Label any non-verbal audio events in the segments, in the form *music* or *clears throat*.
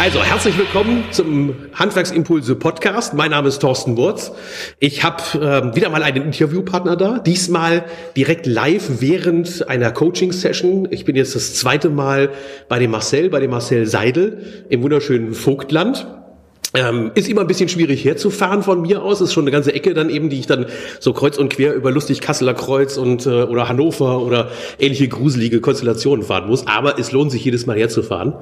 Also, herzlich willkommen zum Handwerksimpulse Podcast. Mein Name ist Thorsten Wurz. Ich habe äh, wieder mal einen Interviewpartner da, diesmal direkt live während einer Coaching-Session. Ich bin jetzt das zweite Mal bei dem Marcel, bei dem Marcel Seidel im wunderschönen Vogtland. Ähm, ist immer ein bisschen schwierig herzufahren von mir aus. Ist schon eine ganze Ecke dann eben, die ich dann so kreuz und quer über lustig Kasseler Kreuz und äh, oder Hannover oder ähnliche gruselige Konstellationen fahren muss. Aber es lohnt sich jedes Mal herzufahren.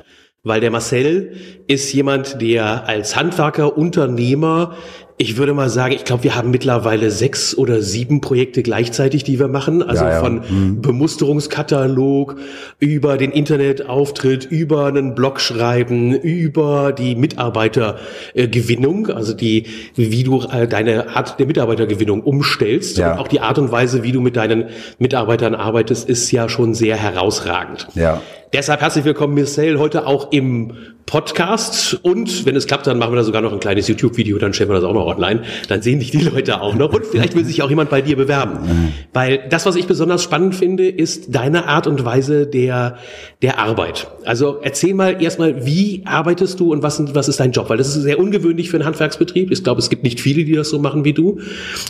Weil der Marcel ist jemand, der als Handwerker, Unternehmer, ich würde mal sagen, ich glaube, wir haben mittlerweile sechs oder sieben Projekte gleichzeitig, die wir machen. Also ja, ja. von mhm. Bemusterungskatalog über den Internetauftritt, über einen Blog schreiben, über die Mitarbeitergewinnung, also die, wie du äh, deine Art der Mitarbeitergewinnung umstellst ja. und auch die Art und Weise, wie du mit deinen Mitarbeitern arbeitest, ist ja schon sehr herausragend. Ja. Deshalb herzlich willkommen, Marcel, heute auch im Podcast. Und wenn es klappt, dann machen wir da sogar noch ein kleines YouTube-Video, dann stellen wir das auch noch online. Dann sehen dich die Leute auch noch. Und vielleicht will sich auch jemand bei dir bewerben. Weil das, was ich besonders spannend finde, ist deine Art und Weise der, der Arbeit. Also erzähl mal erstmal, wie arbeitest du und was, was ist dein Job? Weil das ist sehr ungewöhnlich für einen Handwerksbetrieb. Ich glaube, es gibt nicht viele, die das so machen wie du.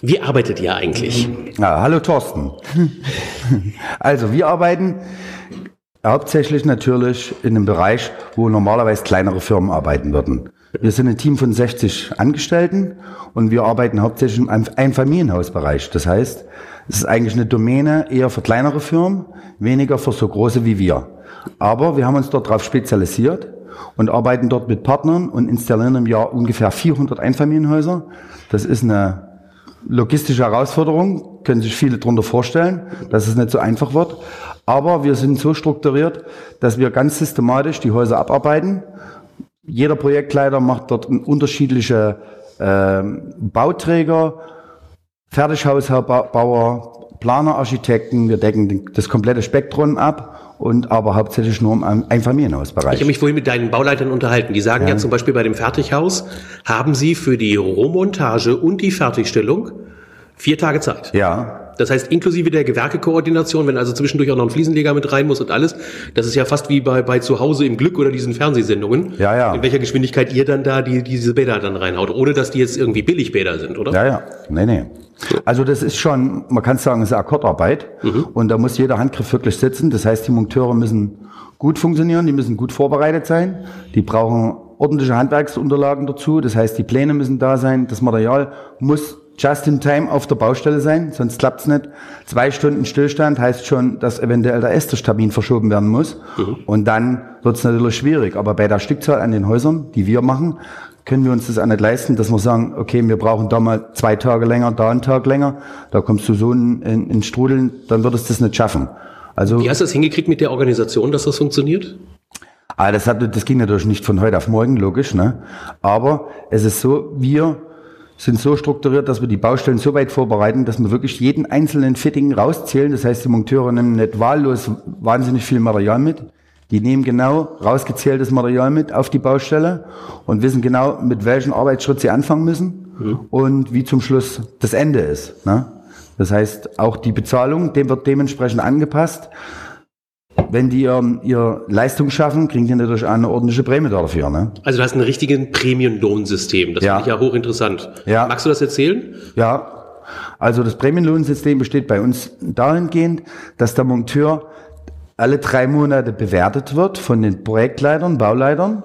Wie arbeitet ihr eigentlich? Ja, hallo Thorsten. *laughs* Also, wir arbeiten Hauptsächlich natürlich in einem Bereich, wo normalerweise kleinere Firmen arbeiten würden. Wir sind ein Team von 60 Angestellten und wir arbeiten hauptsächlich im Einfamilienhausbereich. Das heißt, es ist eigentlich eine Domäne eher für kleinere Firmen, weniger für so große wie wir. Aber wir haben uns dort darauf spezialisiert und arbeiten dort mit Partnern und installieren im Jahr ungefähr 400 Einfamilienhäuser. Das ist eine logistische Herausforderung, können sich viele darunter vorstellen, dass es nicht so einfach wird. Aber wir sind so strukturiert, dass wir ganz systematisch die Häuser abarbeiten. Jeder Projektleiter macht dort unterschiedliche äh, Bauträger, Fertighausbauer, Planer, Architekten. Wir decken das komplette Spektrum ab und aber hauptsächlich nur im Einfamilienhausbereich. Ich habe mich vorhin mit deinen Bauleitern unterhalten. Die sagen ja. ja zum Beispiel bei dem Fertighaus haben sie für die Rohmontage und die Fertigstellung vier Tage Zeit. Ja. Das heißt, inklusive der Gewerkekoordination, wenn also zwischendurch auch noch ein Fliesenleger mit rein muss und alles, das ist ja fast wie bei, bei zu Hause im Glück oder diesen Fernsehsendungen. Ja, ja. In welcher Geschwindigkeit ihr dann da die, diese Bäder dann reinhaut, ohne dass die jetzt irgendwie Billigbäder sind, oder? Ja, ja. Nee, nee. Also das ist schon, man kann sagen, es ist Akkordarbeit mhm. und da muss jeder Handgriff wirklich sitzen. Das heißt, die Monteure müssen gut funktionieren, die müssen gut vorbereitet sein, die brauchen ordentliche Handwerksunterlagen dazu. Das heißt, die Pläne müssen da sein, das Material muss just in time auf der Baustelle sein, sonst klappt's nicht. Zwei Stunden Stillstand heißt schon, dass eventuell der Esterstamin verschoben werden muss. Mhm. Und dann wird's natürlich schwierig. Aber bei der Stückzahl an den Häusern, die wir machen, können wir uns das auch nicht leisten, dass wir sagen, okay, wir brauchen da mal zwei Tage länger, da einen Tag länger. Da kommst du so in, in, in Strudeln, dann würdest du das nicht schaffen. Also, Wie hast du das hingekriegt mit der Organisation, dass das funktioniert? Ah, das, hat, das ging natürlich nicht von heute auf morgen, logisch. Ne? Aber es ist so, wir sind so strukturiert, dass wir die Baustellen so weit vorbereiten, dass wir wirklich jeden einzelnen Fitting rauszählen. Das heißt, die Monteure nehmen nicht wahllos wahnsinnig viel Material mit. Die nehmen genau rausgezähltes Material mit auf die Baustelle und wissen genau, mit welchem Arbeitsschritt sie anfangen müssen mhm. und wie zum Schluss das Ende ist. Ne? Das heißt, auch die Bezahlung, dem wird dementsprechend angepasst wenn die ihr, ihr Leistung schaffen, kriegen die natürlich eine ordentliche Prämie dafür. Ne? Also du hast ein richtiges Prämienlohnsystem. Das ja. finde ich ja hochinteressant. Ja. Magst du das erzählen? Ja. Also das Prämienlohnsystem besteht bei uns dahingehend, dass der Monteur alle drei Monate bewertet wird von den Projektleitern, Bauleitern.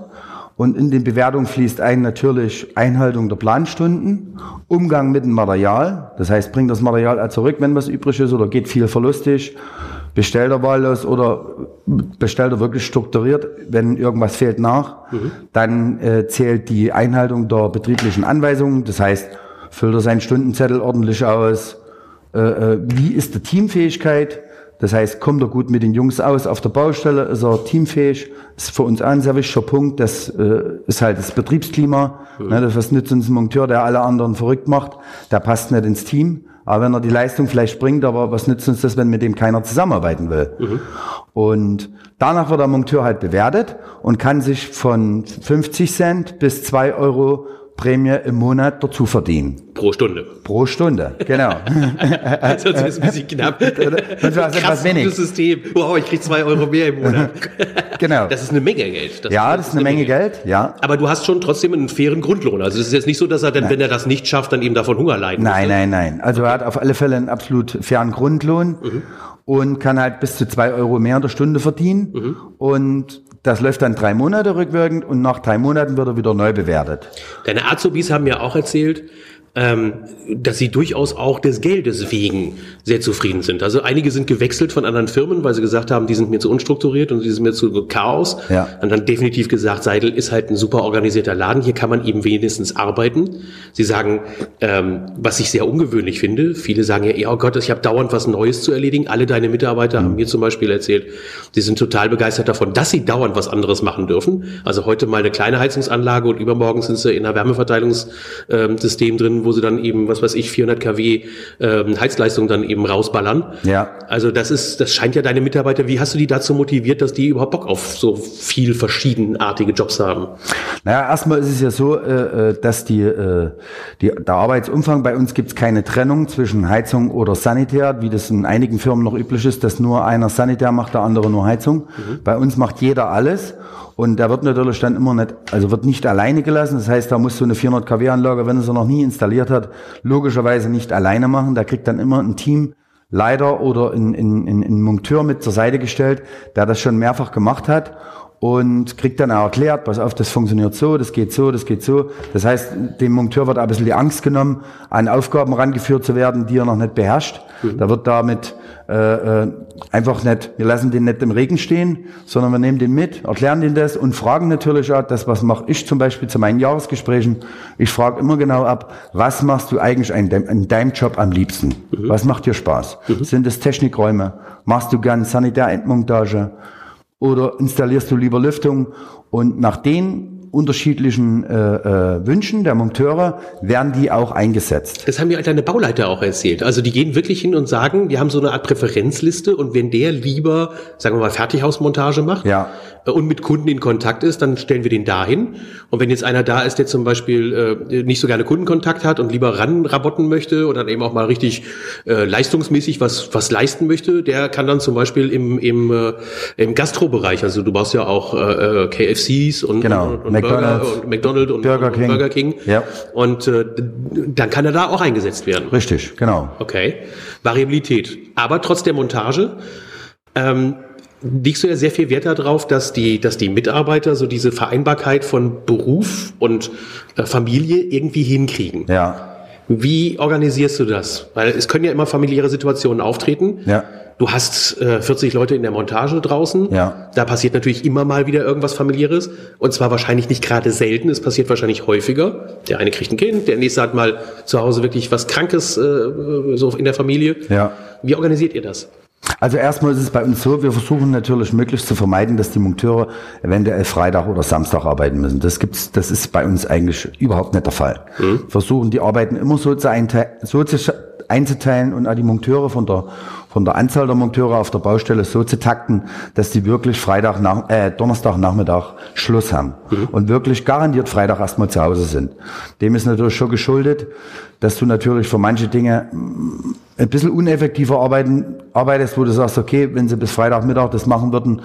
Und in den Bewertungen fließt ein natürlich Einhaltung der Planstunden, Umgang mit dem Material. Das heißt, bringt das Material zurück, wenn was übrig ist, oder geht viel verlustig bestellt er wahllos oder bestellt er wirklich strukturiert, wenn irgendwas fehlt nach. Mhm. Dann äh, zählt die Einhaltung der betrieblichen Anweisungen, das heißt, füllt er seinen Stundenzettel ordentlich aus, äh, äh, wie ist die Teamfähigkeit, das heißt, kommt er gut mit den Jungs aus auf der Baustelle, ist er teamfähig, ist für uns ein sehr wichtiger Punkt, das äh, ist halt das Betriebsklima, mhm. ne, das was nützt uns ein Monteur, der alle anderen verrückt macht, der passt nicht ins Team. Aber wenn er die Leistung vielleicht bringt, aber was nützt uns das, wenn mit dem keiner zusammenarbeiten will? Mhm. Und danach wird der Monteur halt bewertet und kann sich von 50 Cent bis 2 Euro Prämie im Monat dazu verdienen. Pro Stunde. Pro Stunde, genau. *laughs* Sonst ist es ein *laughs* bisschen knapp. Das war etwas wenig. gutes System. Wow, ich krieg zwei Euro mehr im Monat. *laughs* Genau. Das ist eine Menge Geld. ja, das ist eine Menge Geld, ja. Aber du hast schon trotzdem einen fairen Grundlohn. Also es ist jetzt nicht so, dass er dann, wenn er das nicht schafft, dann eben davon Hunger leiden Nein, muss. nein, nein. Also er hat auf alle Fälle einen absolut fairen Grundlohn und kann halt bis zu zwei Euro mehr in der Stunde verdienen. Und das läuft dann drei Monate rückwirkend und nach drei Monaten wird er wieder neu bewertet. Deine Azubis haben mir auch erzählt, ähm, dass sie durchaus auch des Geldes wegen sehr zufrieden sind. Also einige sind gewechselt von anderen Firmen, weil sie gesagt haben, die sind mir zu unstrukturiert und die sind mir zu Chaos. Ja. Und dann definitiv gesagt, Seidel ist halt ein super organisierter Laden, hier kann man eben wenigstens arbeiten. Sie sagen, ähm, was ich sehr ungewöhnlich finde, viele sagen ja, oh Gott, ich habe dauernd was Neues zu erledigen. Alle deine Mitarbeiter haben mir zum Beispiel erzählt, sie sind total begeistert davon, dass sie dauernd was anderes machen dürfen. Also heute mal eine kleine Heizungsanlage und übermorgen sind sie in einer Wärmeverteilungssystem drin, wo sie dann eben, was weiß ich, 400 kW ähm, Heizleistung dann eben rausballern. Ja. Also das ist, das scheint ja deine Mitarbeiter, wie hast du die dazu motiviert, dass die überhaupt Bock auf so viel verschiedenartige Jobs haben? Naja, erstmal ist es ja so, äh, äh, dass die, äh, die, der Arbeitsumfang bei uns gibt es keine Trennung zwischen Heizung oder Sanitär, wie das in einigen Firmen noch üblich ist, dass nur einer Sanitär macht, der andere nur Heizung. Bei uns macht jeder alles. Und der wird natürlich dann immer nicht, also wird nicht alleine gelassen. Das heißt, da muss so eine 400 kW Anlage, wenn er sie noch nie installiert hat, logischerweise nicht alleine machen. Da kriegt dann immer ein Team Leiter oder ein, ein, ein, ein Monteur mit zur Seite gestellt, der das schon mehrfach gemacht hat und kriegt dann auch erklärt, pass auf, das funktioniert so, das geht so, das geht so. Das heißt, dem Monteur wird auch ein bisschen die Angst genommen, an Aufgaben rangeführt zu werden, die er noch nicht beherrscht. Da wird damit äh, äh, einfach nicht, wir lassen den nicht im Regen stehen, sondern wir nehmen den mit, erklären den das und fragen natürlich auch, das was mache ich zum Beispiel zu meinen Jahresgesprächen, ich frage immer genau ab, was machst du eigentlich in deinem, in deinem Job am liebsten? Was macht dir Spaß? Sind es Technikräume? Machst du gern Sanitärentmontage? Oder installierst du lieber Lüftung? Und nach den unterschiedlichen äh, äh, Wünschen der Monteure werden die auch eingesetzt. Das haben mir deine Bauleiter auch erzählt. Also die gehen wirklich hin und sagen, wir haben so eine Art Präferenzliste und wenn der lieber, sagen wir mal, Fertighausmontage macht Ja. äh, und mit Kunden in Kontakt ist, dann stellen wir den dahin. Und wenn jetzt einer da ist, der zum Beispiel äh, nicht so gerne Kundenkontakt hat und lieber ranrabotten möchte oder dann eben auch mal richtig äh, leistungsmäßig was, was leisten möchte, der kann dann zum Beispiel im, im, äh, im Gastrobereich, also du baust ja auch äh, äh, KFCs und, Genau. und, und McDonald's, Burger und McDonald's und Burger King. Burger King. Ja. Und äh, dann kann er da auch eingesetzt werden. Richtig, genau. Okay. Variabilität. Aber trotz der Montage ähm, legst du ja sehr viel Wert darauf, dass die, dass die Mitarbeiter so diese Vereinbarkeit von Beruf und äh, Familie irgendwie hinkriegen. Ja, Wie organisierst du das? Weil es können ja immer familiäre Situationen auftreten. ja, Du hast äh, 40 Leute in der Montage draußen. Ja. Da passiert natürlich immer mal wieder irgendwas familiäres. Und zwar wahrscheinlich nicht gerade selten. Es passiert wahrscheinlich häufiger. Der eine kriegt ein Kind, der nächste hat mal zu Hause wirklich was Krankes äh, so in der Familie. ja. Wie organisiert ihr das? Also erstmal ist es bei uns so, wir versuchen natürlich möglichst zu vermeiden, dass die Monteure eventuell Freitag oder Samstag arbeiten müssen. Das gibt's, das ist bei uns eigentlich überhaupt nicht der Fall. Versuchen die Arbeiten immer so zu, einte- so zu einzuteilen und auch die Monteure von der von der Anzahl der Monteure auf der Baustelle so zu takten, dass die wirklich Freitag nach, äh, Donnerstag Nachmittag Schluss haben und wirklich garantiert Freitag erstmal zu Hause sind. Dem ist natürlich schon geschuldet, dass du natürlich für manche Dinge ein bisschen uneffektiver arbeiten, arbeitest, wo du sagst, okay, wenn sie bis Freitagmittag das machen würden,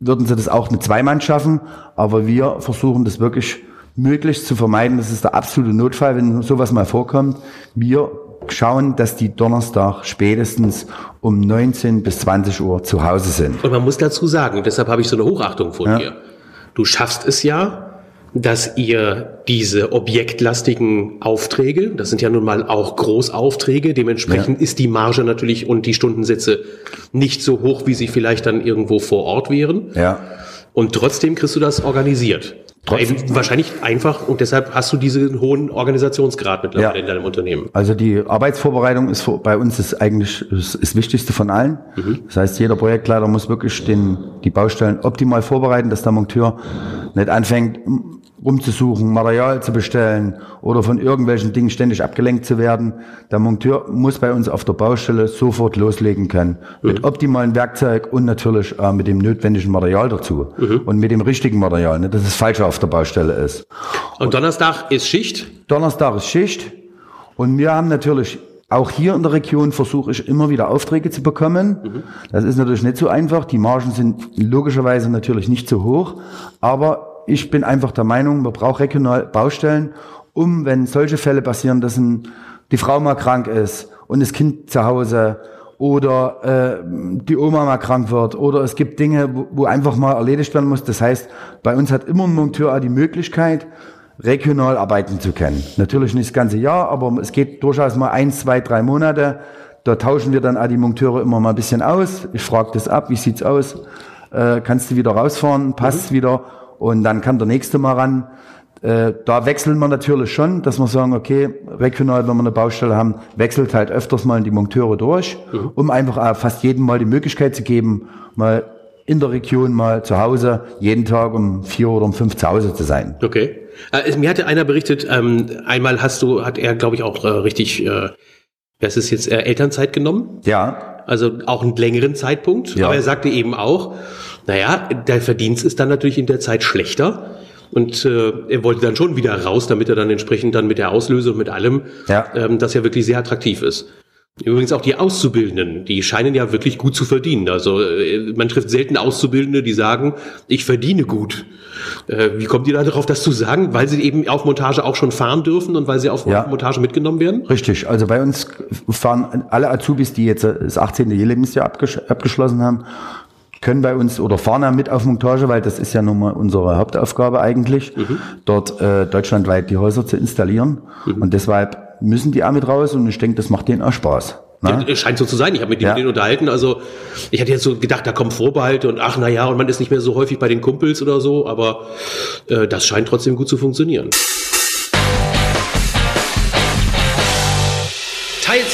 würden sie das auch mit zwei Mann schaffen. Aber wir versuchen das wirklich möglichst zu vermeiden. Das ist der absolute Notfall, wenn sowas mal vorkommt. Wir schauen, dass die Donnerstag spätestens um 19 bis 20 Uhr zu Hause sind. Und man muss dazu sagen, deshalb habe ich so eine Hochachtung vor Ja. dir. Du schaffst es ja, dass ihr diese objektlastigen Aufträge, das sind ja nun mal auch Großaufträge, dementsprechend ist die Marge natürlich und die Stundensätze nicht so hoch, wie sie vielleicht dann irgendwo vor Ort wären. Ja. Und trotzdem kriegst du das organisiert. Trotzdem. Wahrscheinlich einfach und deshalb hast du diesen hohen Organisationsgrad mittlerweile Ja. in deinem Unternehmen. Also die Arbeitsvorbereitung ist bei uns ist eigentlich das, das Wichtigste von allen. Das heißt, jeder Projektleiter muss wirklich den, die Baustellen optimal vorbereiten, dass der Monteur nicht anfängt rumzusuchen, Material zu bestellen oder von irgendwelchen Dingen ständig abgelenkt zu werden. Der Monteur muss bei uns auf der Baustelle sofort loslegen können. Mit optimalen Werkzeug und natürlich äh, mit dem notwendigen Material dazu. Und mit dem richtigen Material, nicht, dass es falsch auf der Baustelle ist. Und Donnerstag ist Schicht? Donnerstag ist Schicht. Und wir haben natürlich auch hier in der Region versuche ich immer wieder Aufträge zu bekommen. Mhm. Das ist natürlich nicht so einfach. Die Margen sind logischerweise natürlich nicht so hoch. Aber ich bin einfach der Meinung, man braucht regional Baustellen, um, wenn solche Fälle passieren, dass ein, die Frau mal krank ist und das Kind zu Hause oder äh, die Oma mal krank wird oder es gibt Dinge, wo, wo einfach mal erledigt werden muss. Das heißt, bei uns hat immer ein Monteur auch die Möglichkeit, regional arbeiten zu können. Natürlich nicht das ganze Jahr, aber es geht durchaus mal ein, zwei, drei Monate. Da tauschen wir dann auch die Monteure immer mal ein bisschen aus. Ich frage das ab, wie sieht's aus? Äh, kannst du wieder rausfahren? Passt mhm. wieder? Und dann kann der nächste mal ran. Äh, da wechseln wir natürlich schon, dass wir sagen, okay, regional, wenn wir eine Baustelle haben, wechselt halt öfters mal die Monteure durch, mhm. um einfach fast jedem mal die Möglichkeit zu geben, mal in der Region mal zu Hause, jeden Tag um vier oder um fünf zu Hause zu sein. Okay. Äh, mir hatte einer berichtet, ähm, einmal hast du, hat er, glaube ich, auch äh, richtig, äh, das ist jetzt äh, Elternzeit genommen. Ja. Also auch einen längeren Zeitpunkt. Ja. Aber er sagte eben auch, naja, der Verdienst ist dann natürlich in der Zeit schlechter. Und äh, er wollte dann schon wieder raus, damit er dann entsprechend dann mit der Auslösung, mit allem, ja. ähm, das ja wirklich sehr attraktiv ist. Übrigens auch die Auszubildenden, die scheinen ja wirklich gut zu verdienen. Also äh, man trifft selten Auszubildende, die sagen, ich verdiene gut. Äh, wie kommt ihr da darauf, das zu sagen? Weil sie eben auf Montage auch schon fahren dürfen und weil sie auf ja. Montage mitgenommen werden? Richtig. Also bei uns fahren alle Azubis, die jetzt das 18. Lebensjahr abgeschlossen haben, können bei uns oder fahren ja mit auf Montage, weil das ist ja nun mal unsere Hauptaufgabe eigentlich, mhm. dort äh, deutschlandweit die Häuser zu installieren. Mhm. Und deshalb müssen die auch mit raus und ich denke, das macht denen auch Spaß. Ne? Ja, scheint so zu sein. Ich habe mit ja. denen unterhalten. Also ich hatte jetzt so gedacht, da kommen Vorbehalte und ach na ja, und man ist nicht mehr so häufig bei den Kumpels oder so, aber äh, das scheint trotzdem gut zu funktionieren.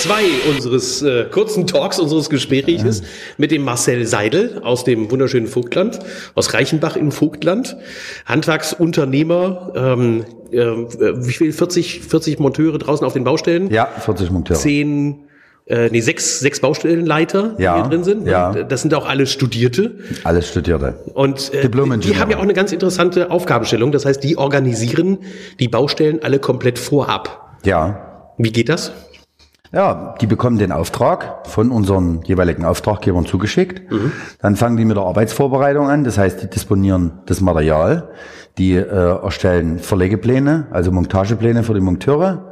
2 unseres äh, kurzen Talks, unseres Gespräches ja. mit dem Marcel Seidel aus dem wunderschönen Vogtland, aus Reichenbach im Vogtland. Handwerksunternehmer, ähm, äh, wie viel? 40, 40 Monteure draußen auf den Baustellen? Ja, 40 Monteure. Zehn äh, nee, sechs, sechs Baustellenleiter, die hier drin sind. Ja. Und das sind auch alle Studierte. Alles Studierte. Und äh, die haben ja auch eine ganz interessante Aufgabenstellung. Das heißt, die organisieren die Baustellen alle komplett vorab. Ja. Wie geht das? Ja, die bekommen den Auftrag von unseren jeweiligen Auftraggebern zugeschickt. Mhm. Dann fangen die mit der Arbeitsvorbereitung an. Das heißt, die disponieren das Material. Die äh, erstellen Verlegepläne, also Montagepläne für die Monteure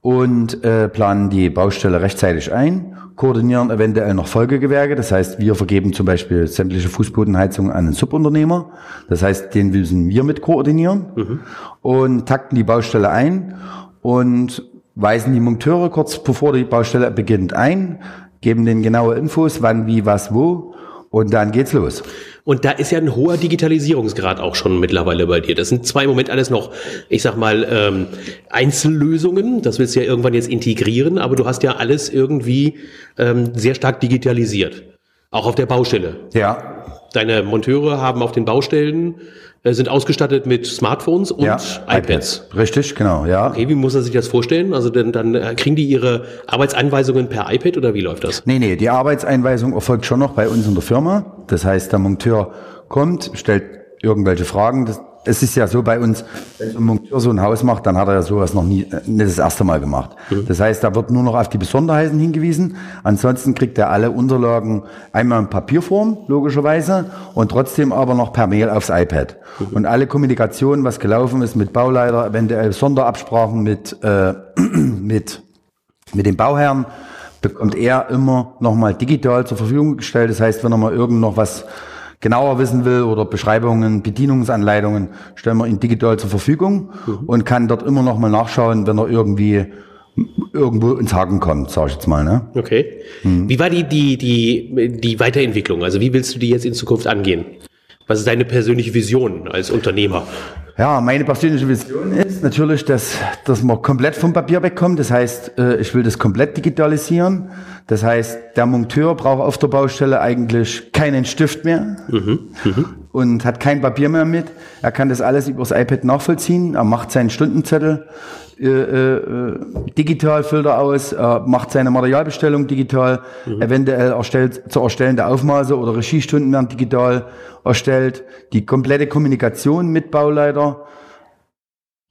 und äh, planen die Baustelle rechtzeitig ein, koordinieren eventuell noch Folgegewerke. Das heißt, wir vergeben zum Beispiel sämtliche Fußbodenheizungen an einen Subunternehmer. Das heißt, den müssen wir mit koordinieren mhm. und takten die Baustelle ein und weisen die Monteure kurz bevor die Baustelle beginnt ein, geben denen genaue Infos, wann, wie, was, wo und dann geht's los. Und da ist ja ein hoher Digitalisierungsgrad auch schon mittlerweile bei dir. Das sind zwar im Moment alles noch, ich sag mal, ähm, Einzellösungen. Das willst du ja irgendwann jetzt integrieren, aber du hast ja alles irgendwie ähm, sehr stark digitalisiert. Auch auf der Baustelle. Ja. Deine Monteure haben auf den Baustellen äh, sind ausgestattet mit Smartphones und ja, iPads. Richtig, genau, ja. Okay, wie muss er sich das vorstellen? Also denn, dann äh, kriegen die ihre Arbeitseinweisungen per iPad oder wie läuft das? Nee, nee, die Arbeitseinweisung erfolgt schon noch bei uns in der Firma. Das heißt, der Monteur kommt, stellt irgendwelche Fragen. Das, es ist ja so bei uns, wenn ein Monteur so ein Haus macht, dann hat er ja sowas noch nie, äh, nicht das erste Mal gemacht. Mhm. Das heißt, da wird nur noch auf die Besonderheiten hingewiesen. Ansonsten kriegt er alle Unterlagen einmal in Papierform, logischerweise, und trotzdem aber noch per Mail aufs iPad. Mhm. Und alle Kommunikation, was gelaufen ist mit Bauleiter, eventuell Sonderabsprachen mit, äh, *clears throat* mit, mit dem Bauherrn, bekommt er immer nochmal digital zur Verfügung gestellt. Das heißt, wenn er mal irgend noch was genauer wissen will oder Beschreibungen, Bedienungsanleitungen, stellen wir ihn digital zur Verfügung mhm. und kann dort immer noch mal nachschauen, wenn er irgendwie irgendwo ins Haken kommt, sage ich jetzt mal. Ne? Okay. Mhm. Wie war die, die, die, die Weiterentwicklung? Also wie willst du die jetzt in Zukunft angehen? Was ist deine persönliche Vision als Unternehmer? Ja, meine persönliche Vision ist natürlich, dass, dass man komplett vom Papier wegkommt. Das heißt, äh, ich will das komplett digitalisieren. Das heißt, der Monteur braucht auf der Baustelle eigentlich keinen Stift mehr mhm, mhm. und hat kein Papier mehr mit. Er kann das alles übers iPad nachvollziehen. Er macht seinen Stundenzettel äh, äh, digital Filter aus, er macht seine Materialbestellung digital, mhm. eventuell erstellt zu erstellende Aufmaße oder Regiestunden werden digital erstellt, die komplette Kommunikation mit Bauleiter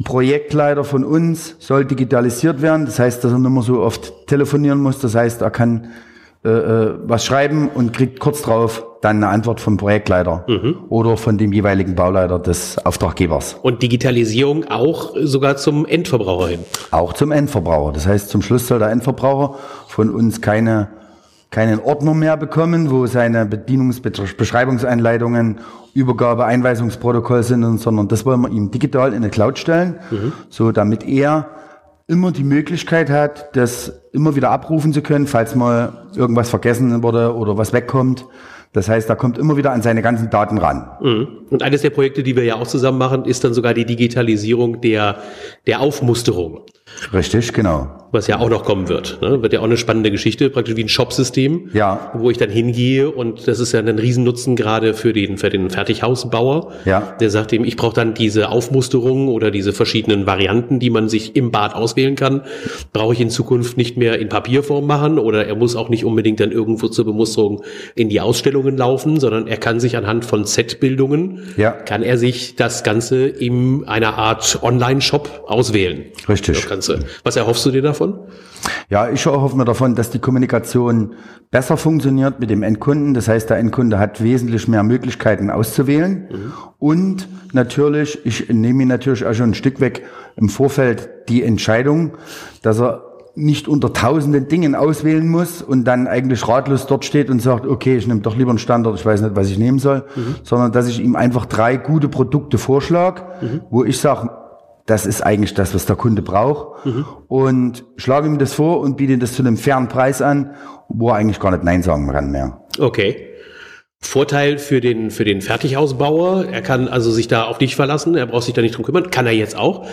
Projektleiter von uns soll digitalisiert werden. Das heißt, dass er nicht mehr so oft telefonieren muss. Das heißt, er kann äh, äh, was schreiben und kriegt kurz drauf dann eine Antwort vom Projektleiter mhm. oder von dem jeweiligen Bauleiter des Auftraggebers. Und Digitalisierung auch sogar zum Endverbraucher hin? Auch zum Endverbraucher. Das heißt, zum Schluss soll der Endverbraucher von uns keine keinen Ordner mehr bekommen, wo seine Bedienungsbeschreibungseinleitungen, Übergabe, Einweisungsprotokoll sind, sondern das wollen wir ihm digital in eine Cloud stellen, mhm. so damit er immer die Möglichkeit hat, das immer wieder abrufen zu können, falls mal irgendwas vergessen wurde oder was wegkommt. Das heißt, da kommt immer wieder an seine ganzen Daten ran. Mhm. Und eines der Projekte, die wir ja auch zusammen machen, ist dann sogar die Digitalisierung der, der Aufmusterung. Richtig, genau. Was ja auch noch kommen wird. Ne? Wird ja auch eine spannende Geschichte, praktisch wie ein Shopsystem, ja. wo ich dann hingehe und das ist ja ein Riesennutzen gerade für den, für den Fertighausbauer. Ja. Der sagt ihm, ich brauche dann diese Aufmusterung oder diese verschiedenen Varianten, die man sich im Bad auswählen kann, brauche ich in Zukunft nicht mehr in Papierform machen oder er muss auch nicht unbedingt dann irgendwo zur Bemusterung in die Ausstellungen laufen, sondern er kann sich anhand von Set-Bildungen, ja. kann er sich das Ganze in einer Art Online-Shop auswählen. Richtig. Ganze. Was erhoffst du dir davon? Ja, ich erhoffe mir davon, dass die Kommunikation besser funktioniert mit dem Endkunden. Das heißt, der Endkunde hat wesentlich mehr Möglichkeiten auszuwählen. Mhm. Und natürlich, ich nehme ihn natürlich auch schon ein Stück weg im Vorfeld die Entscheidung, dass er nicht unter tausenden Dingen auswählen muss und dann eigentlich ratlos dort steht und sagt, okay, ich nehme doch lieber einen Standard, ich weiß nicht, was ich nehmen soll, mhm. sondern dass ich ihm einfach drei gute Produkte vorschlage, mhm. wo ich sage, das ist eigentlich das, was der Kunde braucht. Mhm. Und schlage ihm das vor und biete das zu einem fairen Preis an, wo er eigentlich gar nicht Nein sagen kann mehr. Okay. Vorteil für den, für den Fertighausbauer. Er kann also sich da auf dich verlassen. Er braucht sich da nicht drum kümmern. Kann er jetzt auch.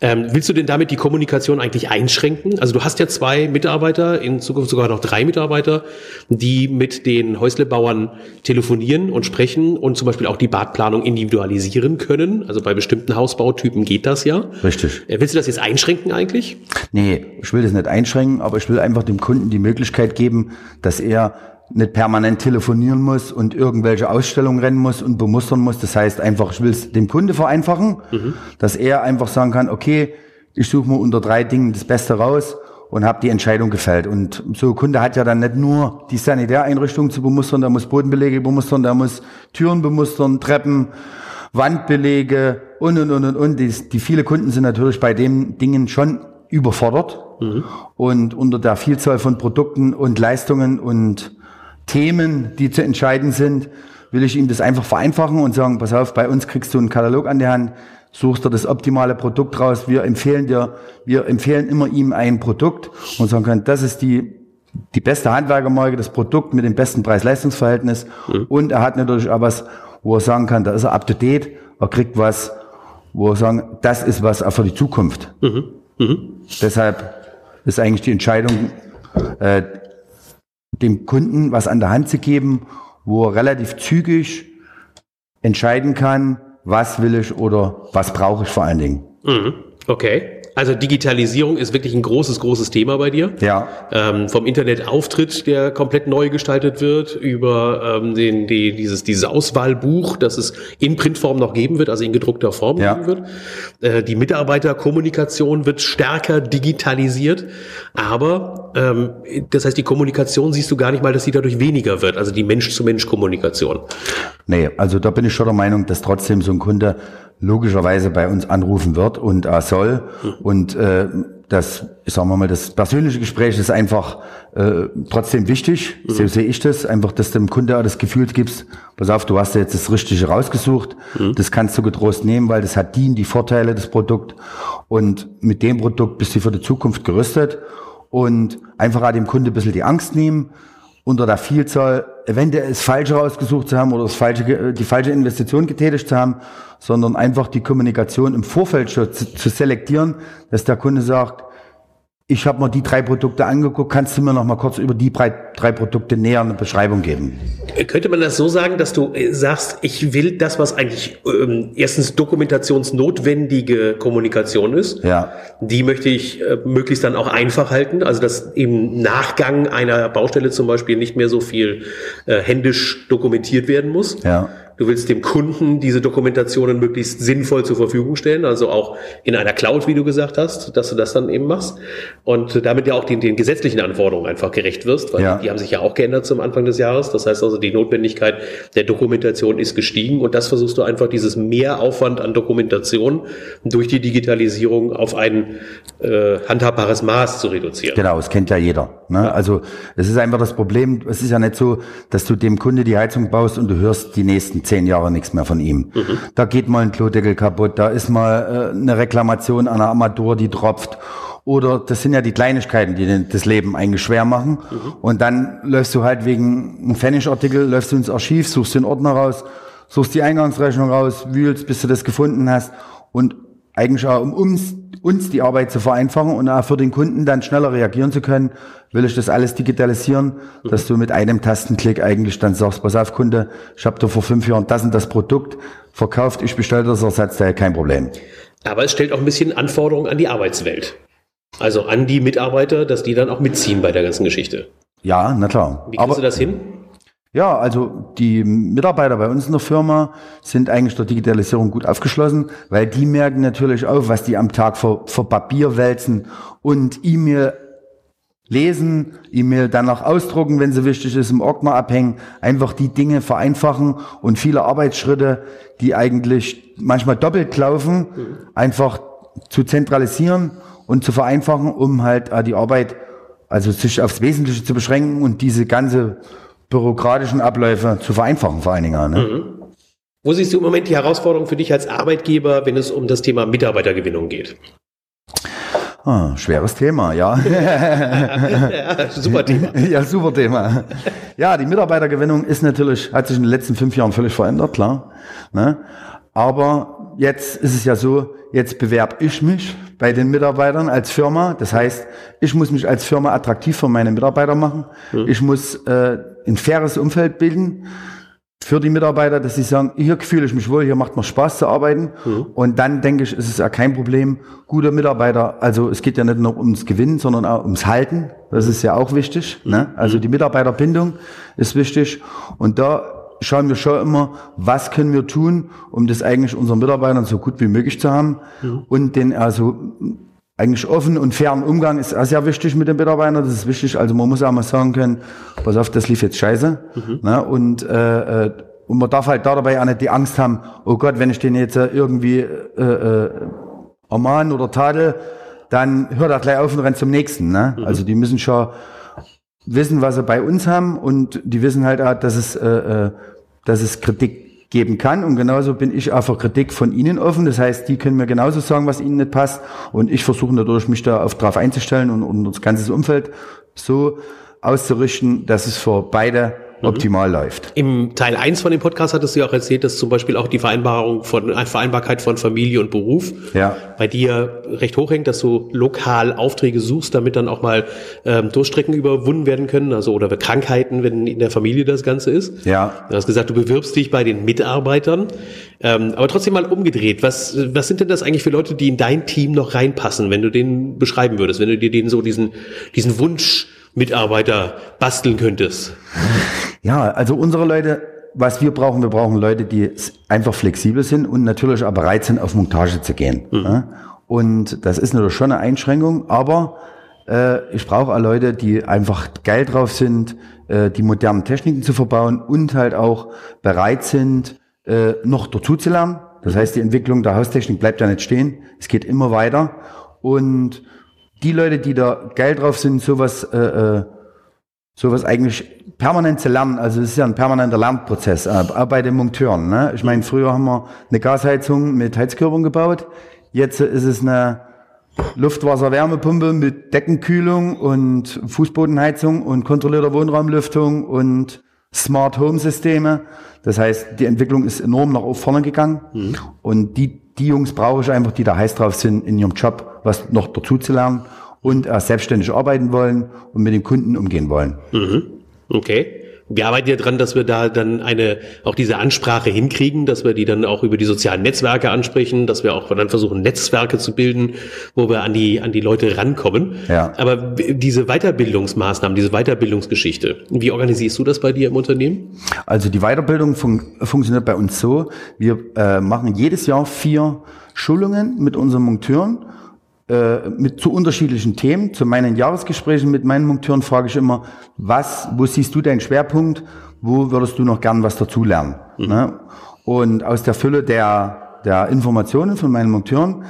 Ähm, willst du denn damit die Kommunikation eigentlich einschränken? Also du hast ja zwei Mitarbeiter, in Zukunft sogar noch drei Mitarbeiter, die mit den Häuslebauern telefonieren und sprechen und zum Beispiel auch die Badplanung individualisieren können. Also bei bestimmten Hausbautypen geht das ja. Richtig. Äh, willst du das jetzt einschränken eigentlich? Nee, ich will das nicht einschränken, aber ich will einfach dem Kunden die Möglichkeit geben, dass er nicht permanent telefonieren muss und irgendwelche Ausstellungen rennen muss und bemustern muss. Das heißt einfach, ich will es dem Kunde vereinfachen, mhm. dass er einfach sagen kann, okay, ich suche mir unter drei Dingen das Beste raus und habe die Entscheidung gefällt. Und so Kunde hat ja dann nicht nur die Sanitäreinrichtung zu bemustern, der muss Bodenbelege bemustern, der muss Türen bemustern, Treppen, Wandbelege und, und, und, und, und. Die, die viele Kunden sind natürlich bei den Dingen schon überfordert. Mhm. Und unter der Vielzahl von Produkten und Leistungen und Themen, die zu entscheiden sind, will ich ihm das einfach vereinfachen und sagen, pass auf, bei uns kriegst du einen Katalog an der Hand, suchst dir das optimale Produkt raus. Wir empfehlen dir, wir empfehlen immer ihm ein Produkt und sagen können, das ist die, die beste Handwerkermarke, das Produkt mit dem besten Preis-Leistungs-Verhältnis. Mhm. Und er hat natürlich auch was, wo er sagen kann, da ist er up to date, er kriegt was, wo er sagen, das ist was auch für die Zukunft. Mhm. Mhm. Deshalb ist eigentlich die Entscheidung, äh, dem Kunden was an der Hand zu geben, wo er relativ zügig entscheiden kann, was will ich oder was brauche ich vor allen Dingen. Mhm. Okay. Also Digitalisierung ist wirklich ein großes, großes Thema bei dir. Ja. Ähm, vom Internetauftritt, der komplett neu gestaltet wird, über ähm, den, die, dieses, dieses Auswahlbuch, das es in Printform noch geben wird, also in gedruckter Form ja. geben wird. Äh, die Mitarbeiterkommunikation wird stärker digitalisiert, aber ähm, das heißt, die Kommunikation siehst du gar nicht mal, dass sie dadurch weniger wird, also die Mensch-zu-Mensch-Kommunikation. Nee, also da bin ich schon der Meinung, dass trotzdem so ein Kunde logischerweise bei uns anrufen wird und äh, soll. Und äh, das, sagen wir mal, das persönliche Gespräch ist einfach äh, trotzdem wichtig. Mhm. So sehe ich das. Einfach, dass du dem Kunde auch das Gefühl gibst, pass auf, du hast jetzt das Richtige rausgesucht. Mhm. Das kannst du getrost nehmen, weil das hat die, die Vorteile des Produkt. Und mit dem Produkt bist du für die Zukunft gerüstet. Und einfach auch dem Kunde ein bisschen die Angst nehmen unter der Vielzahl eventuell das Falsche rausgesucht zu haben oder das falsche, die falsche Investition getätigt zu haben, sondern einfach die Kommunikation im Vorfeld schon zu, zu selektieren, dass der Kunde sagt, ich habe mir die drei Produkte angeguckt. Kannst du mir noch mal kurz über die drei, drei Produkte näher eine Beschreibung geben? Könnte man das so sagen, dass du äh, sagst, ich will das, was eigentlich ähm, erstens dokumentationsnotwendige Kommunikation ist, ja. die möchte ich äh, möglichst dann auch einfach halten, also dass im Nachgang einer Baustelle zum Beispiel nicht mehr so viel äh, händisch dokumentiert werden muss. Ja Du willst dem Kunden diese Dokumentationen möglichst sinnvoll zur Verfügung stellen, also auch in einer Cloud, wie du gesagt hast, dass du das dann eben machst. Und damit ja auch den, den gesetzlichen Anforderungen einfach gerecht wirst, weil ja. die haben sich ja auch geändert zum Anfang des Jahres. Das heißt also, die Notwendigkeit der Dokumentation ist gestiegen und das versuchst du einfach dieses Mehraufwand an Dokumentation durch die Digitalisierung auf ein äh, handhabbares Maß zu reduzieren. Genau, das kennt ja jeder. Ne? Ja. Also es ist einfach das Problem, es ist ja nicht so, dass du dem Kunde die Heizung baust und du hörst die nächsten zehn Jahre nichts mehr von ihm. Mhm. Da geht mal ein Klodeckel kaputt, da ist mal äh, eine Reklamation an einer Armatur, die tropft. Oder das sind ja die Kleinigkeiten, die das Leben eigentlich schwer machen. Mhm. Und dann läufst du halt wegen einem Pfennigartikel, läufst du ins Archiv, suchst den Ordner raus, suchst die Eingangsrechnung raus, wühlst, bis du das gefunden hast. Und eigentlich auch, um uns, uns die Arbeit zu vereinfachen und auch für den Kunden dann schneller reagieren zu können, will ich das alles digitalisieren, mhm. dass du mit einem Tastenklick eigentlich dann sagst, pass auf Kunde, ich habe dir vor fünf Jahren das und das Produkt verkauft, ich bestelle das Ersatzteil, kein Problem. Aber es stellt auch ein bisschen Anforderungen an die Arbeitswelt. Also an die Mitarbeiter, dass die dann auch mitziehen bei der ganzen Geschichte. Ja, na klar. Wie kriegst Aber, du das hin? Ja, also die Mitarbeiter bei uns in der Firma sind eigentlich der Digitalisierung gut aufgeschlossen, weil die merken natürlich auch, was die am Tag für, für Papier wälzen und E-Mail lesen, E-Mail dann auch ausdrucken, wenn sie wichtig ist, im Ordner abhängen, einfach die Dinge vereinfachen und viele Arbeitsschritte, die eigentlich manchmal doppelt laufen, einfach zu zentralisieren und zu vereinfachen, um halt die Arbeit, also sich aufs Wesentliche zu beschränken und diese ganze bürokratischen Abläufe zu vereinfachen, vor allen Dingen. Ne? Mhm. Wo siehst du im Moment die Herausforderung für dich als Arbeitgeber, wenn es um das Thema Mitarbeitergewinnung geht? Ah, schweres Thema, ja. *laughs* ja. Super Thema. *laughs* Ja, super Thema. Ja, die Mitarbeitergewinnung ist natürlich, hat sich in den letzten fünf Jahren völlig verändert, klar. Ne? Aber jetzt ist es ja so, jetzt bewerbe ich mich bei den Mitarbeitern als Firma. Das heißt, ich muss mich als Firma attraktiv für meine Mitarbeiter machen. Mhm. Ich muss äh, ein faires Umfeld bilden für die Mitarbeiter, dass sie sagen, hier fühle ich mich wohl, hier macht mir Spaß zu arbeiten. Mhm. Und dann denke ich, ist es ja kein Problem, gute Mitarbeiter, also es geht ja nicht nur ums Gewinnen, sondern auch ums Halten. Das ist ja auch wichtig. Mhm. Ne? Also die Mitarbeiterbindung ist wichtig. Und da schauen wir schon immer, was können wir tun, um das eigentlich unseren Mitarbeitern so gut wie möglich zu haben mhm. und den also eigentlich offen und fairen Umgang ist auch sehr wichtig mit den Mitarbeitern. Das ist wichtig. Also man muss auch mal sagen können, pass auf, das lief jetzt scheiße. Mhm. Ne? Und, äh, äh, und man darf halt dabei auch nicht die Angst haben, oh Gott, wenn ich den jetzt irgendwie äh, äh, ermahnen oder tadel, dann hört er gleich auf und rennt zum nächsten. Ne? Mhm. Also die müssen schon wissen, was sie bei uns haben und die wissen halt auch, dass es, äh, äh dass es Kritik geben kann und genauso bin ich auch für Kritik von ihnen offen. Das heißt, die können mir genauso sagen, was ihnen nicht passt und ich versuche natürlich, mich da auf drauf einzustellen und, und das ganze Umfeld so auszurichten, dass es für beide. Optimal läuft. Im Teil 1 von dem Podcast hattest du ja auch erzählt, dass zum Beispiel auch die Vereinbarung von äh, Vereinbarkeit von Familie und Beruf ja. bei dir recht hoch hängt, dass du lokal Aufträge suchst, damit dann auch mal ähm, Durchstrecken überwunden werden können, also oder Krankheiten, wenn in der Familie das Ganze ist. Ja. Du hast gesagt, du bewirbst dich bei den Mitarbeitern. Ähm, aber trotzdem mal umgedreht. Was, was sind denn das eigentlich für Leute, die in dein Team noch reinpassen, wenn du den beschreiben würdest, wenn du dir denen so diesen, diesen Wunsch Mitarbeiter basteln könntest? *laughs* Ja, also unsere Leute, was wir brauchen, wir brauchen Leute, die einfach flexibel sind und natürlich auch bereit sind, auf Montage zu gehen. Mhm. Und das ist natürlich schon eine Einschränkung, aber äh, ich brauche auch Leute, die einfach geil drauf sind, äh, die modernen Techniken zu verbauen und halt auch bereit sind, äh, noch dazu zu lernen. Das heißt, die Entwicklung der Haustechnik bleibt ja nicht stehen. Es geht immer weiter. Und die Leute, die da geil drauf sind, sowas, äh, äh, sowas eigentlich permanent zu lernen, also es ist ja ein permanenter Lernprozess, äh, auch bei den Monteuren. Ne? Ich meine, früher haben wir eine Gasheizung mit Heizkörpern gebaut, jetzt ist es eine Luftwasser-Wärmepumpe mit Deckenkühlung und Fußbodenheizung und kontrollierter Wohnraumlüftung und Smart Home Systeme. Das heißt, die Entwicklung ist enorm nach vorne gegangen. Mhm. Und die, die Jungs brauche ich einfach, die da heiß drauf sind, in ihrem Job was noch dazu zu lernen und äh, selbstständig arbeiten wollen und mit den Kunden umgehen wollen. Mhm. Okay. Wir arbeiten ja dran, dass wir da dann eine, auch diese Ansprache hinkriegen, dass wir die dann auch über die sozialen Netzwerke ansprechen, dass wir auch dann versuchen, Netzwerke zu bilden, wo wir an die, an die Leute rankommen. Ja. Aber diese Weiterbildungsmaßnahmen, diese Weiterbildungsgeschichte, wie organisierst du das bei dir im Unternehmen? Also die Weiterbildung fun funktioniert bei uns so, wir äh, machen jedes Jahr vier Schulungen mit unseren Monteuren äh, mit zu unterschiedlichen Themen. Zu meinen Jahresgesprächen mit meinen Monteuren frage ich immer, was, wo siehst du deinen Schwerpunkt? Wo würdest du noch gern was dazulernen? Mhm. Ne? Und aus der Fülle der, der Informationen von meinen Monteuren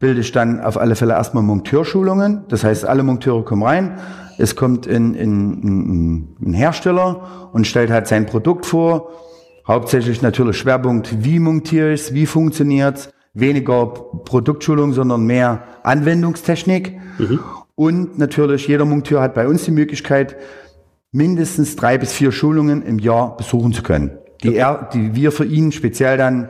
bilde ich dann auf alle Fälle erstmal Monteurschulungen. Das heißt, alle Monteure kommen rein. Es kommt in, in, in, ein Hersteller und stellt halt sein Produkt vor. Hauptsächlich natürlich Schwerpunkt, wie montiere ich es, wie funktioniert es weniger Produktschulung, sondern mehr Anwendungstechnik. Mhm. Und natürlich, jeder Monteur hat bei uns die Möglichkeit, mindestens drei bis vier Schulungen im Jahr besuchen zu können, die, okay. er, die wir für ihn speziell dann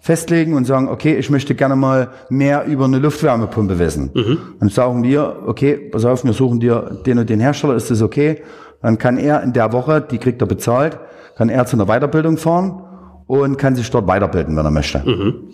festlegen und sagen, okay, ich möchte gerne mal mehr über eine Luftwärmepumpe wissen. Mhm. Dann sagen wir, okay, pass auf, wir suchen dir den und den Hersteller, ist das okay? Dann kann er in der Woche, die kriegt er bezahlt, kann er zu einer Weiterbildung fahren und kann sich dort weiterbilden, wenn er möchte. Mhm.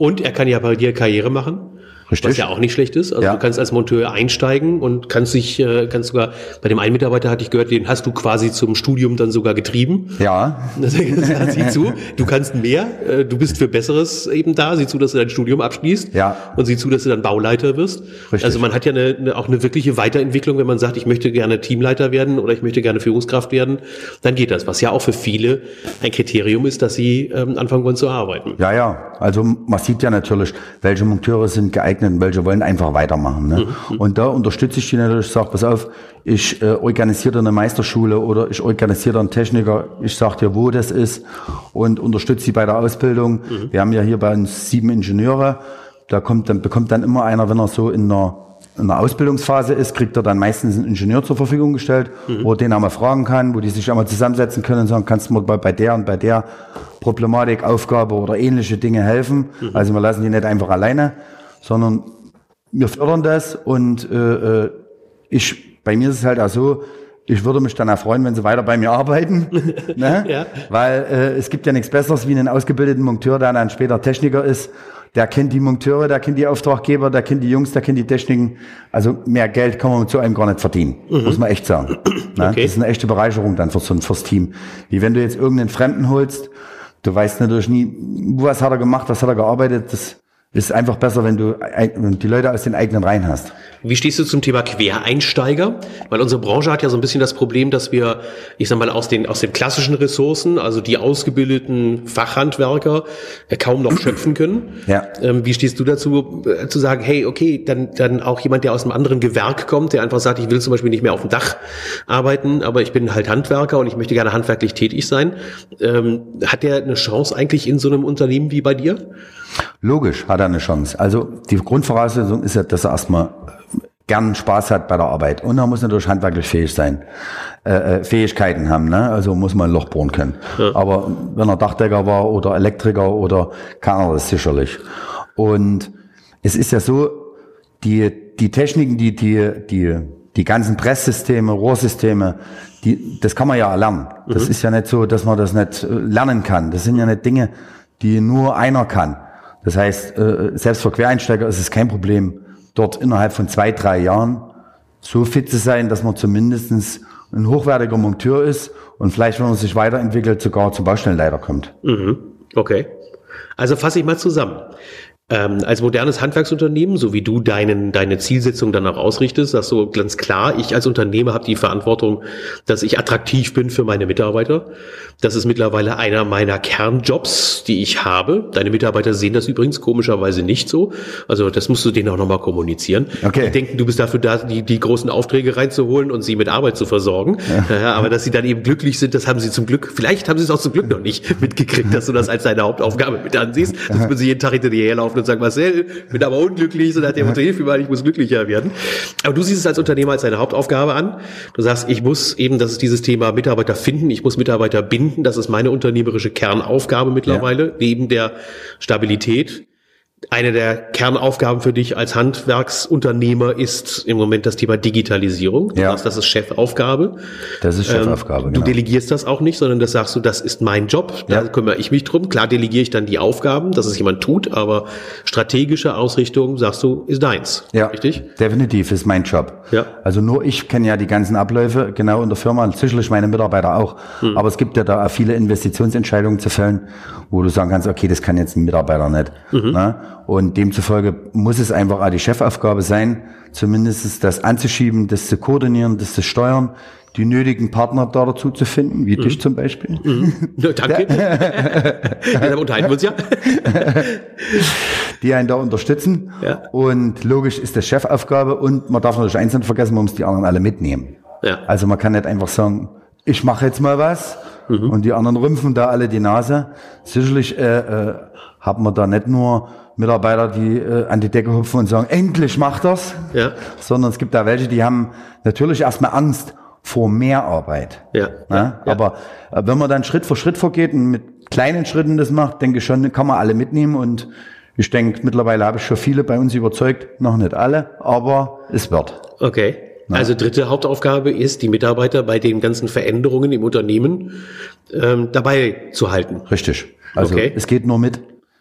Und er kann ja bei dir Karriere machen. Richtig. Was ja auch nicht schlecht ist. Also ja. du kannst als Monteur einsteigen und kannst dich, äh, kannst sogar, bei dem einen Mitarbeiter hatte ich gehört, den hast du quasi zum Studium dann sogar getrieben. Ja. *laughs* sieh zu, du kannst mehr, äh, du bist für Besseres eben da, sieh zu, dass du dein Studium abschließt. Ja. Und sieh zu, dass du dann Bauleiter wirst. Richtig. Also man hat ja eine, eine, auch eine wirkliche Weiterentwicklung, wenn man sagt, ich möchte gerne Teamleiter werden oder ich möchte gerne Führungskraft werden, dann geht das. Was ja auch für viele ein Kriterium ist, dass sie ähm, anfangen wollen zu arbeiten. Ja, ja. Also man sieht ja natürlich, welche Monteure sind geeignet eignen, welche wollen einfach weitermachen. Ne? Mhm. Und da unterstütze ich die natürlich, ich sage, pass auf, ich äh, organisiere eine Meisterschule oder ich organisiere einen Techniker, ich sage dir, wo das ist und unterstütze sie bei der Ausbildung. Mhm. Wir haben ja hier bei uns sieben Ingenieure, da kommt dann, bekommt dann immer einer, wenn er so in einer in der Ausbildungsphase ist, kriegt er dann meistens einen Ingenieur zur Verfügung gestellt, mhm. wo er den einmal fragen kann, wo die sich einmal zusammensetzen können und sagen, kannst du mir bei der und bei der Problematik, Aufgabe oder ähnliche Dinge helfen. Mhm. Also wir lassen die nicht einfach alleine, sondern wir fördern das und äh, äh, ich, bei mir ist es halt auch so, ich würde mich dann auch freuen, wenn sie weiter bei mir arbeiten, *laughs* ne? ja. weil äh, es gibt ja nichts Besseres wie einen ausgebildeten Monteur, der dann später Techniker ist. Der kennt die Monteure, der kennt die Auftraggeber, der kennt die Jungs, der kennt die Techniken. Also mehr Geld kann man mit so einem gar nicht verdienen, mhm. muss man echt sagen. Ne? *clears throat* Okay. Das ist eine echte Bereicherung dann für so ein fürs Team. Wie wenn du jetzt irgendeinen Fremden holst, du weißt natürlich nie, was hat er gemacht, was hat er gearbeitet, das ist einfach besser, wenn du die Leute aus den eigenen Reihen hast. Wie stehst du zum Thema Quereinsteiger? Weil unsere Branche hat ja so ein bisschen das Problem, dass wir, ich sag mal, aus den, aus den klassischen Ressourcen, also die ausgebildeten Fachhandwerker, äh, kaum noch schöpfen können. Ja. Ähm, wie stehst du dazu, äh, zu sagen, hey, okay, dann, dann auch jemand, der aus einem anderen Gewerk kommt, der einfach sagt, ich will zum Beispiel nicht mehr auf dem Dach arbeiten, aber ich bin halt Handwerker und ich möchte gerne handwerklich tätig sein. Ähm, hat der eine Chance eigentlich in so einem Unternehmen wie bei dir? Logisch hat er eine Chance. Also die Grundvoraussetzung ist ja, dass er erstmal gern Spaß hat bei der Arbeit. Und er muss natürlich handwerklich fähig sein, äh, äh, Fähigkeiten haben. Ne? Also muss man ein Loch bohren können. Ja. Aber wenn er Dachdecker war oder Elektriker oder kann er das sicherlich. Und es ist ja so, die, die Techniken, die, die, die, die ganzen Presssysteme, Rohrsysteme, die, das kann man ja lernen. Das mhm. ist ja nicht so, dass man das nicht äh, lernen kann. Das sind ja nicht Dinge, die nur einer kann. Das heißt, äh, selbst für Quereinsteiger ist es kein Problem, dort innerhalb von zwei, drei Jahren so fit zu sein, dass man zumindest ein hochwertiger Monteur ist und vielleicht, wenn man sich weiterentwickelt, sogar zum Baustellenleiter kommt. Mhm. Okay. Also fasse ich mal zusammen. Ähm, als modernes Handwerksunternehmen, so wie du deinen, deine Zielsetzung dann auch ausrichtest, sagst du ganz klar, ich als Unternehmer habe die Verantwortung, dass ich attraktiv bin für meine Mitarbeiter. Das ist mittlerweile einer meiner Kernjobs, die ich habe. Deine Mitarbeiter sehen das übrigens komischerweise nicht so. Also das musst du denen auch nochmal kommunizieren. Okay. Die denken, du bist dafür da, die, die großen Aufträge reinzuholen und sie mit Arbeit zu versorgen. Ja. *laughs* aber dass sie dann eben glücklich sind, das haben sie zum Glück, vielleicht haben sie es auch zum Glück noch nicht *laughs* mitgekriegt, dass du das als deine Hauptaufgabe mit ansiehst. Das müssen sie jeden Tag hinter dir herlaufen und sagen, Marcel, bin aber unglücklich, so nach dem Motto, hilf mir mal, ich muss glücklicher werden. Aber du siehst es als Unternehmer als deine Hauptaufgabe an. Du sagst, ich muss eben, das ist dieses Thema Mitarbeiter finden, ich muss Mitarbeiter binden, das ist meine unternehmerische Kernaufgabe mittlerweile, ja. neben der Stabilität. Eine der Kernaufgaben für dich als Handwerksunternehmer ist im Moment das Thema Digitalisierung. Du Ja. sagst, das ist Chefaufgabe. Das ist Chefaufgabe, Ähm, genau. Du delegierst das auch nicht, sondern das sagst du, das ist mein Job, da Ja. kümmere ich mich drum. Klar delegiere ich dann die Aufgaben, dass es jemand tut, aber strategische Ausrichtung, sagst du, ist deins. Ja, Richtig? definitiv ist mein Job. Ja. Also nur ich kenne ja die ganzen Abläufe genau in der Firma, sicherlich meine Mitarbeiter auch. Hm. Aber es gibt ja da viele Investitionsentscheidungen zu fällen, wo du sagen kannst, okay, das kann jetzt ein Mitarbeiter nicht. Mhm. Ne? Und demzufolge muss es einfach auch die Chefaufgabe sein, zumindest das anzuschieben, das zu koordinieren, das zu steuern, die nötigen Partner da dazu zu finden, wie dich zum Beispiel. Ja, danke. *laughs* Deshalb unterhalten wir uns ja. die einen da unterstützen. Ja. Und logisch ist das Chefaufgabe und man darf natürlich eins nicht vergessen, man muss die anderen alle mitnehmen. Ja. Also man kann nicht einfach sagen, ich mache jetzt mal was Mhm. und die anderen rümpfen da alle die Nase. Sicherlich äh, äh, haben wir da nicht nur Mitarbeiter, die äh, an die Decke hupfen und sagen, endlich macht das, Ja. sondern es gibt da welche, die haben natürlich erstmal Angst vor mehr Arbeit. Ja. Ne? Ja. Aber äh, wenn man dann Schritt für Schritt vorgeht und mit kleinen Schritten das macht, denke ich schon, kann man alle mitnehmen und ich denke, mittlerweile habe ich schon viele bei uns überzeugt, noch nicht alle, aber es wird. Okay. Also dritte Hauptaufgabe ist, die Mitarbeiter bei den ganzen Veränderungen im Unternehmen ähm, dabei zu halten. Richtig. Also Okay. es geht nur mit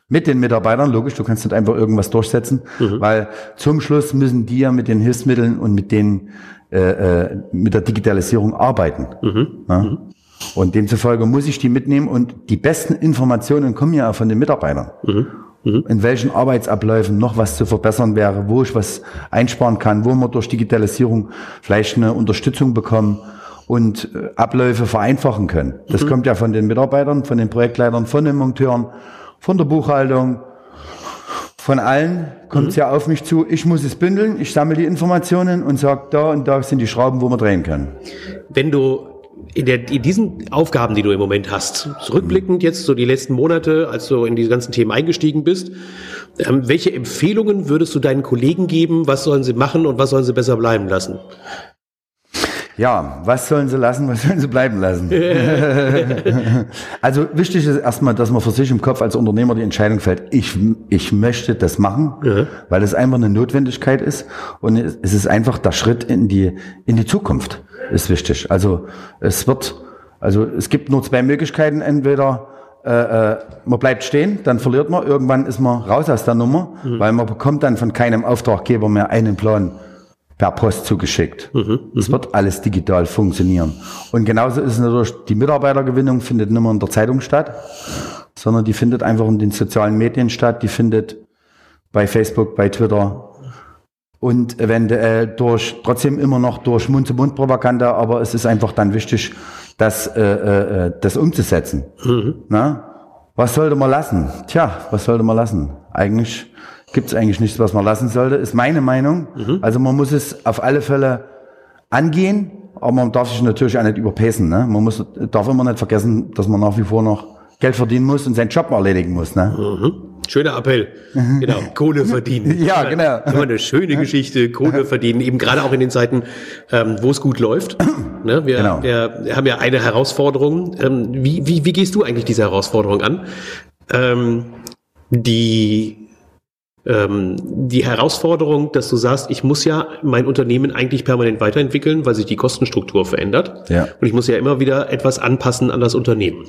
mit den Mitarbeitern, logisch, du kannst nicht einfach irgendwas durchsetzen, Mhm. weil zum Schluss müssen die ja mit den Hilfsmitteln und mit den äh, äh, mit der Digitalisierung arbeiten. Mhm. Ja? Und demzufolge muss ich die mitnehmen und die besten Informationen kommen ja von den Mitarbeitern. Mhm. In welchen Arbeitsabläufen noch was zu verbessern wäre, wo ich was einsparen kann, wo wir durch Digitalisierung vielleicht eine Unterstützung bekommen und äh, Abläufe vereinfachen können. Das kommt ja von den Mitarbeitern, von den Projektleitern, von den Monteuren, von der Buchhaltung, von allen kommt es ja auf mich zu. Ich muss es bündeln, ich sammle die Informationen und sage, da und da sind die Schrauben, wo wir drehen können. Wenn du in, der, in diesen Aufgaben, die du im Moment hast, zurückblickend jetzt so die letzten Monate, als du in diese ganzen Themen eingestiegen bist, ähm, welche Empfehlungen würdest du deinen Kollegen geben? Was sollen sie machen und was sollen sie besser bleiben lassen? Ja, was sollen sie lassen, was sollen sie bleiben lassen? *laughs* also wichtig ist erstmal, dass man für sich im Kopf als Unternehmer die Entscheidung fällt, ich, ich möchte das machen, Ja. weil es einfach eine Notwendigkeit ist und es ist einfach der Schritt in die, in die Zukunft ist wichtig. Also es wird, also es gibt nur zwei Möglichkeiten, entweder äh, äh, man bleibt stehen, dann verliert man, irgendwann ist man raus aus der Nummer, weil man bekommt dann von keinem Auftraggeber mehr einen Plan per Post zugeschickt. Es wird alles digital funktionieren. Und genauso ist es natürlich, die Mitarbeitergewinnung findet nicht mehr in der Zeitung statt, sondern die findet einfach in den sozialen Medien statt, die findet bei Facebook, bei Twitter und eventuell durch, trotzdem immer noch durch Mund-zu-Mund-Propaganda, aber es ist einfach dann wichtig, das, äh, äh, das umzusetzen. Na? Was sollte man lassen? Tja, was sollte man lassen? Eigentlich gibt es eigentlich nichts, was man lassen sollte, ist meine Meinung. Also man muss es auf alle Fälle angehen, aber man darf sich natürlich auch nicht überpäsen. Ne? Man muss, darf immer nicht vergessen, dass man nach wie vor noch Geld verdienen muss und seinen Job erledigen muss. Ne? Mhm. Schöner Appell. Genau, Kohle verdienen. *laughs* Ja, genau. Immer eine schöne Geschichte, Kohle verdienen, eben gerade auch in den Zeiten, ähm, wo es gut läuft. *clears throat* Ne, wir, Genau. wir haben ja eine Herausforderung. Ähm, wie, wie, wie gehst du eigentlich diese Herausforderung an? Ähm, die ähm, die Herausforderung, dass du sagst, ich muss ja mein Unternehmen eigentlich permanent weiterentwickeln, weil sich die Kostenstruktur verändert. Ja. Und ich muss ja immer wieder etwas anpassen an das Unternehmen.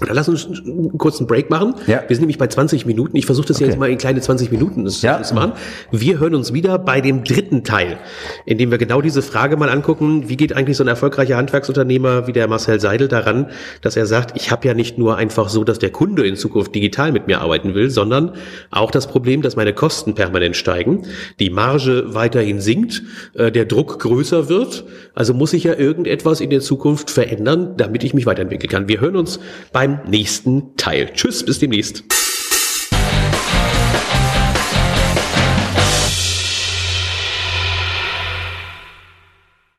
Dann lass uns einen kurzen Break machen. Ja. Wir sind nämlich bei 20 Minuten. Ich versuche das Okay. jetzt mal in kleine 20 Minuten das Ja. zu machen. Wir hören uns wieder bei dem dritten Teil, in dem wir genau diese Frage mal angucken, wie geht eigentlich so ein erfolgreicher Handwerksunternehmer wie der Marcel Seidel daran, dass er sagt, ich habe ja nicht nur einfach so, dass der Kunde in Zukunft digital mit mir arbeiten will, sondern auch das Problem, dass meine Kosten permanent steigen, die Marge weiterhin sinkt, äh, der Druck größer wird. Also muss ich ja irgendetwas in der Zukunft verändern, damit ich mich weiterentwickeln kann. Wir hören uns beim nächsten Teil. Tschüss, bis demnächst.